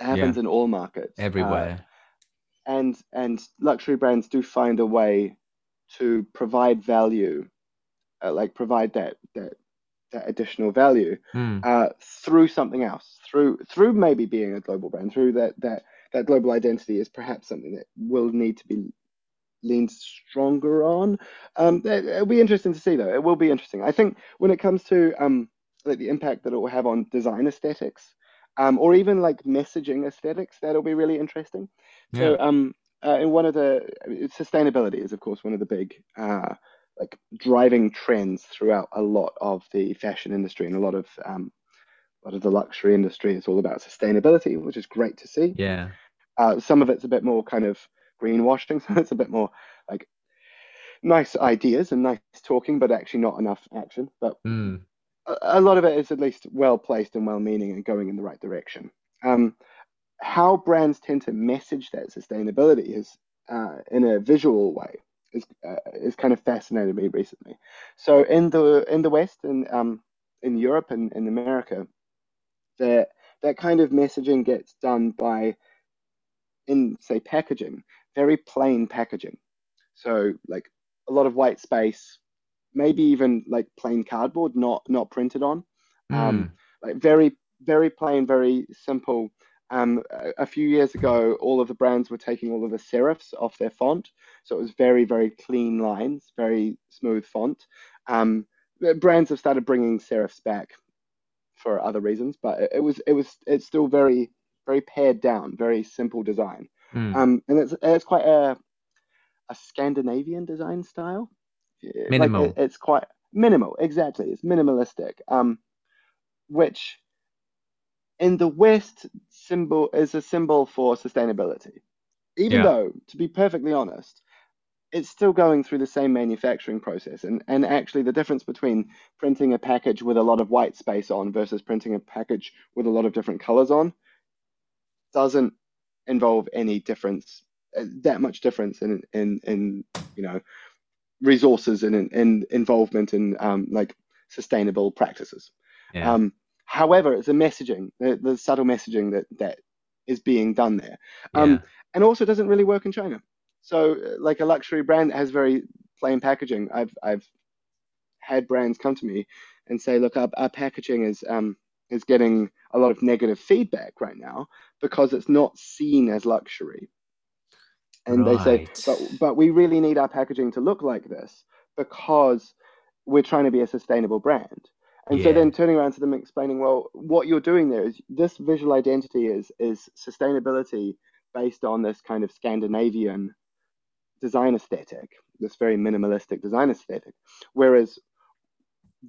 It happens yeah. in all markets, everywhere. Uh, and and luxury brands do find a way to provide value, uh, like provide that that that additional value mm. uh, through something else, through through maybe being a global brand, through that that that global identity is perhaps something that will need to be leaned stronger on. Um, it'll be interesting to see, though. It will be interesting. I think when it comes to um, like the impact that it will have on design aesthetics, um, or even like messaging aesthetics, that'll be really interesting. Yeah. So, um, uh, in one of the sustainability is, of course, one of the big uh, like driving trends throughout a lot of the fashion industry and a lot of um, a lot of the luxury industry is all about sustainability, which is great to see. Yeah. Uh, some of it's a bit more kind of greenwashing. So it's a bit more like nice ideas and nice talking, but actually not enough action. But mm. a, a, lot of it is at least well placed and well meaning and going in the right direction. Um, how brands tend to message that sustainability is uh, in a visual way is uh, is kind of fascinated me recently. So in the in the West and um, in Europe and in America, that that kind of messaging gets done by in say packaging very plain packaging. So like a lot of white space, maybe even like plain cardboard, not not printed on. Mm. Um, like very very plain, very simple. Um, a, a, few years ago, all of the brands were taking all of the serifs off their font, so it was very very clean lines, very smooth font. Um, brands have started bringing serifs back for other reasons, but it, it was it was it's still very very pared down, very simple design. Mm. Um, and it's it's quite a a Scandinavian design style. Minimal. Like it, it's quite minimal. Exactly, it's minimalistic. Um, which in the West symbol is a symbol for sustainability. Even yeah. though, to be perfectly honest, it's still going through the same manufacturing process. And, and actually, the difference between printing a package with a lot of white space on versus printing a package with a lot of different colors on doesn't involve any difference, uh, that much difference in in in you know resources and in, in involvement in um, like sustainable practices. Yeah. Um, however, it's the messaging, the, the subtle messaging that that is being done there, um, yeah. and also doesn't really work in China. So, uh, like a luxury brand that has very plain packaging, I've I've had brands come to me and say, look, our, our packaging is um, is getting a lot of negative feedback right now because it's not seen as luxury. And right. they say, but, but we really need our packaging to look like this because we're trying to be a sustainable brand. And yeah. so then turning around to them explaining, well, what you're doing there is this visual identity is is sustainability based on this kind of Scandinavian design aesthetic, this very minimalistic design aesthetic. Whereas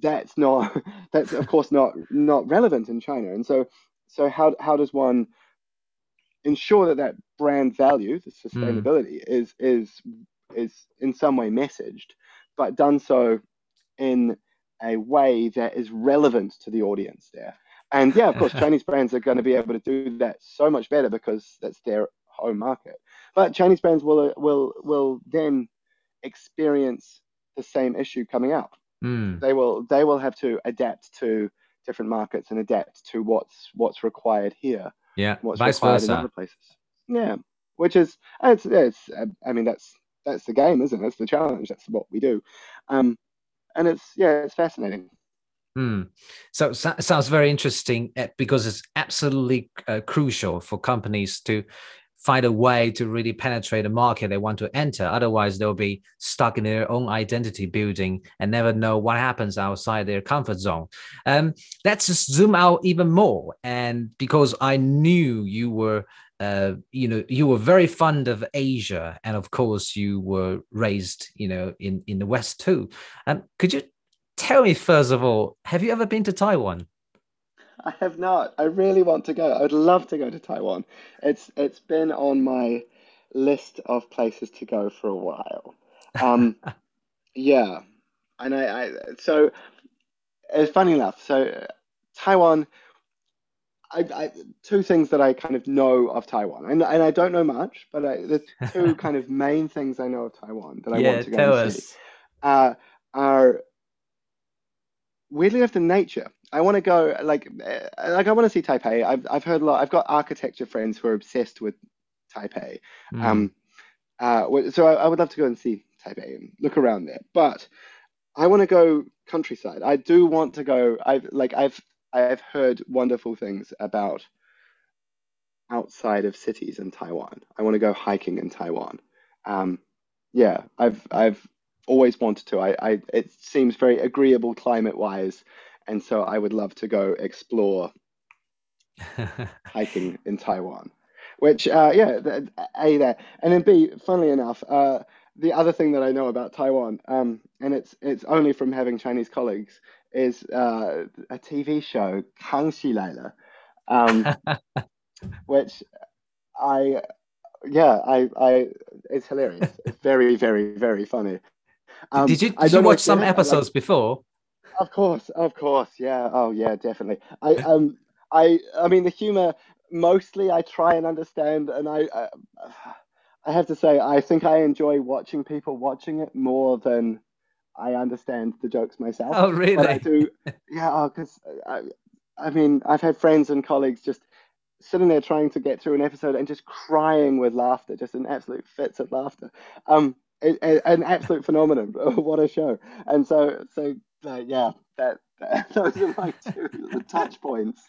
that's not that's of course not not relevant in China. And so so how how does one ensure that that brand value, the sustainability, mm. is is is in some way messaged, but done so in a way that is relevant to the audience there. And yeah, of course, Chinese brands are going to be able to do that so much better because that's their home market. But Chinese brands will will will then experience the same issue coming out. Mm. They will they will have to adapt to different markets and adapt to what's what's required here. Yeah, what's vice required versa. in other places. Yeah, which is it's it's I mean that's that's the game, isn't it? It's the challenge. That's what we do, um, and it's yeah, it's fascinating. Hmm. So, so sounds very interesting eh, because it's absolutely uh, crucial for companies to find a way to really penetrate the market they want to enter. Otherwise, they'll be stuck in their own identity building and never know what happens outside their comfort zone. Um, let's just zoom out even more. And because I knew you were uh, you know, you were very fond of Asia, and of course, you were raised, you know, in in the West too. Um, could you tell me first of all, have you ever been to Taiwan? I have not. I really want to go. I would love to go to Taiwan. It's it's been on my list of places to go for a while. Um, yeah, and I, I so it's funny enough. So Taiwan I, I, two things that I kind of know of Taiwan, and, and I don't know much, but I, the two kind of main things I know of Taiwan that I yeah, want to go and us. see uh, are weirdly enough the nature. I want to go like uh, like I want to see Taipei. I've I've heard a lot. I've got architecture friends who are obsessed with Taipei. Mm. Um, uh, so I, I would love to go and see Taipei and look around there. But I want to go countryside. I do want to go. I've like I've I've heard wonderful things about outside of cities in Taiwan. I want to go hiking in Taiwan. Um, yeah, I've I've always wanted to. I, I it seems very agreeable climate wise, and so I would love to go explore hiking in Taiwan. Which uh, yeah, a there, and then b. Funnily enough, uh, the other thing that I know about Taiwan, um, and it's it's only from having Chinese colleagues, is uh, a TV show, Kangxi Laile, um, which I, yeah, I, I, it's hilarious. It's very, very, very funny. Um, did you, did you watch some episodes like, before? Of course, of course, yeah. Oh, yeah, definitely. I, um, I, I mean, the humor mostly I try and understand, and I, I, I have to say, I think I enjoy watching people watching it more than I understand the jokes myself. Oh, really? But I do, yeah, because oh, I, I mean, I've had friends and colleagues just sitting there trying to get through an episode and just crying with laughter, just an absolute fits of laughter. Um, it, it, an absolute phenomenon. what a show! And so, so uh, yeah, that, that, those are my two touch points,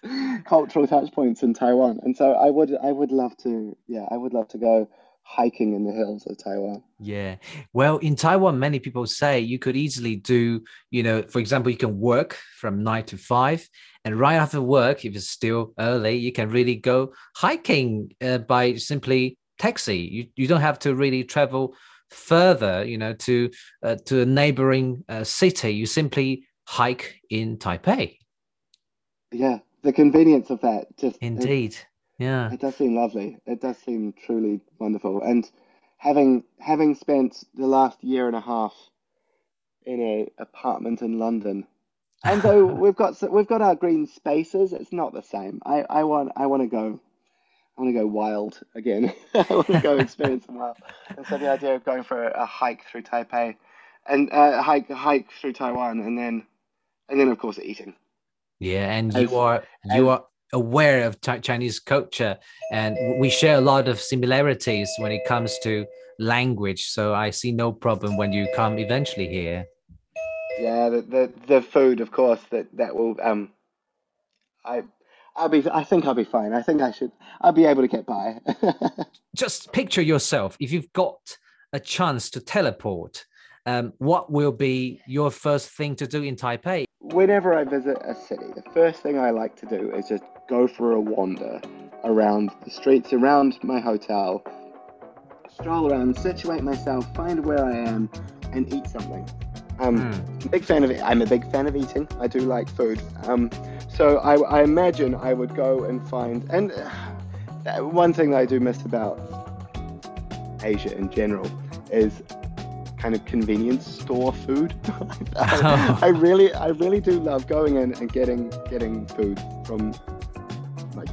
cultural touch points in Taiwan. And so, I would, I would love to, yeah, I would love to go hiking in the hills of Taiwan. Yeah. Well, in Taiwan, many people say you could easily do, you know, for example, you can work from nine to five. And right after work, if it's still early, you can really go hiking uh, by simply taxi. You, you don't have to really travel further, you know, to uh, to a neighboring uh, city. You simply hike in Taipei. Yeah, the convenience of that just indeed yeah. It does seem lovely. It does seem truly wonderful. And having having spent the last year and a half in a apartment in London, and though we've got we've got our green spaces, it's not the same. I, I want I want to go. I want to go wild again. I want to go experience some wild. And so the idea of going for a, a hike through Taipei, and uh, hike hike through Taiwan, and then and then of course eating. Yeah, and you are you are aware of Chinese culture, and we share a lot of similarities when it comes to language. So I see no problem when you come eventually here. Yeah, the the, the food, of course, that that will um, I. I'll be. I think I'll be fine. I think I should. I'll be able to get by. Just picture yourself if you've got a chance to teleport. Um, what will be your first thing to do in Taipei? Whenever I visit a city, the first thing I like to do is just go for a wander around the streets around my hotel, stroll around, situate myself, find where I am, and eat something. Um, mm. big fan of it. I'm a big fan of eating. I do like food. Um, so I, I, imagine I would go and find. And uh, one thing that I do miss about Asia in general is kind of convenience store food. I, I, really, I really do love going in and getting getting food from like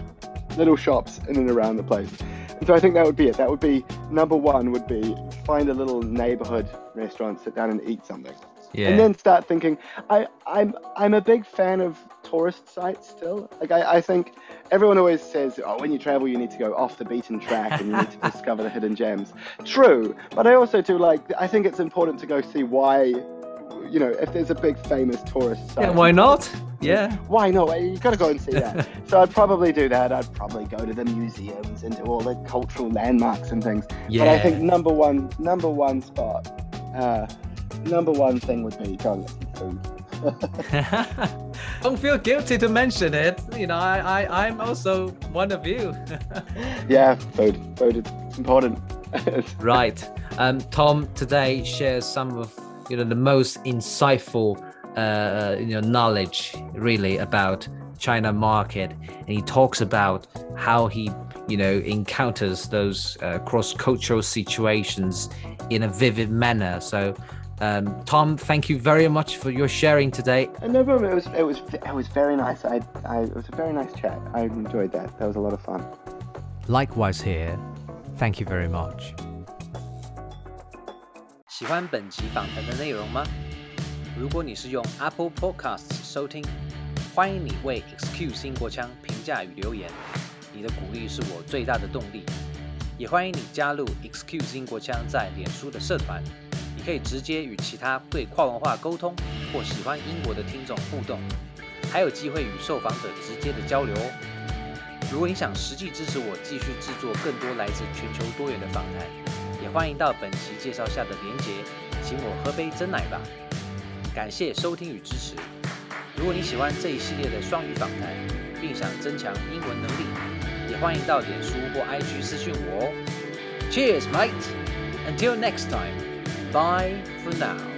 little shops in and around the place. And so I think that would be it. That would be number one. Would be find a little neighborhood restaurant, sit down and eat something. Yeah. And then start thinking. I, I'm I'm a big fan of tourist sites still. Like I, I think everyone always says, oh, when you travel, you need to go off the beaten track and you need to discover the hidden gems. True, but I also do like. I think it's important to go see why you know, if there's a big famous tourist site, Yeah, why not? Yeah. why not? You got to go and see that. so I'd probably do that. I'd probably go to the museums and do all the cultural landmarks and things. Yeah. But I think number one, number one spot, uh, number one thing would be go and get some food. Don't feel guilty to mention it. You know, I, I I'm also one of you. yeah, food. Food is important. right. Um, Tom today shares some of you know the most insightful uh, you know knowledge really about China market, and he talks about how he you know encounters those uh, cross cultural situations in a vivid manner. So. Um, Tom, thank you very much for your sharing today. And no problem. It was it was it was very nice. I, I it was a very nice chat. I enjoyed that. That was a lot of fun. Likewise here. Thank you very much. 喜欢本集访谈的内容吗？如果你是用 Apple Podcasts 收听，欢迎你为 Excuse 英国腔评价与留言，你的鼓励是我最大的动力。也欢迎你加入 Excuse 英国腔在脸书的社团，你 可以直接与其他对跨文化沟通或喜欢英国的听众互动，还有机会与受访者直接的交流哦。如果你想实际支持我继续制作更多来自全球多元的访谈，也欢迎到本期介绍下的连结，请我喝杯真奶吧。感谢收听与支持。如果你喜欢这一系列的双语访谈，并想增强英文能力，也欢迎到脸书或 IG 私讯我哦。Cheers, mate! Until next time, bye for now.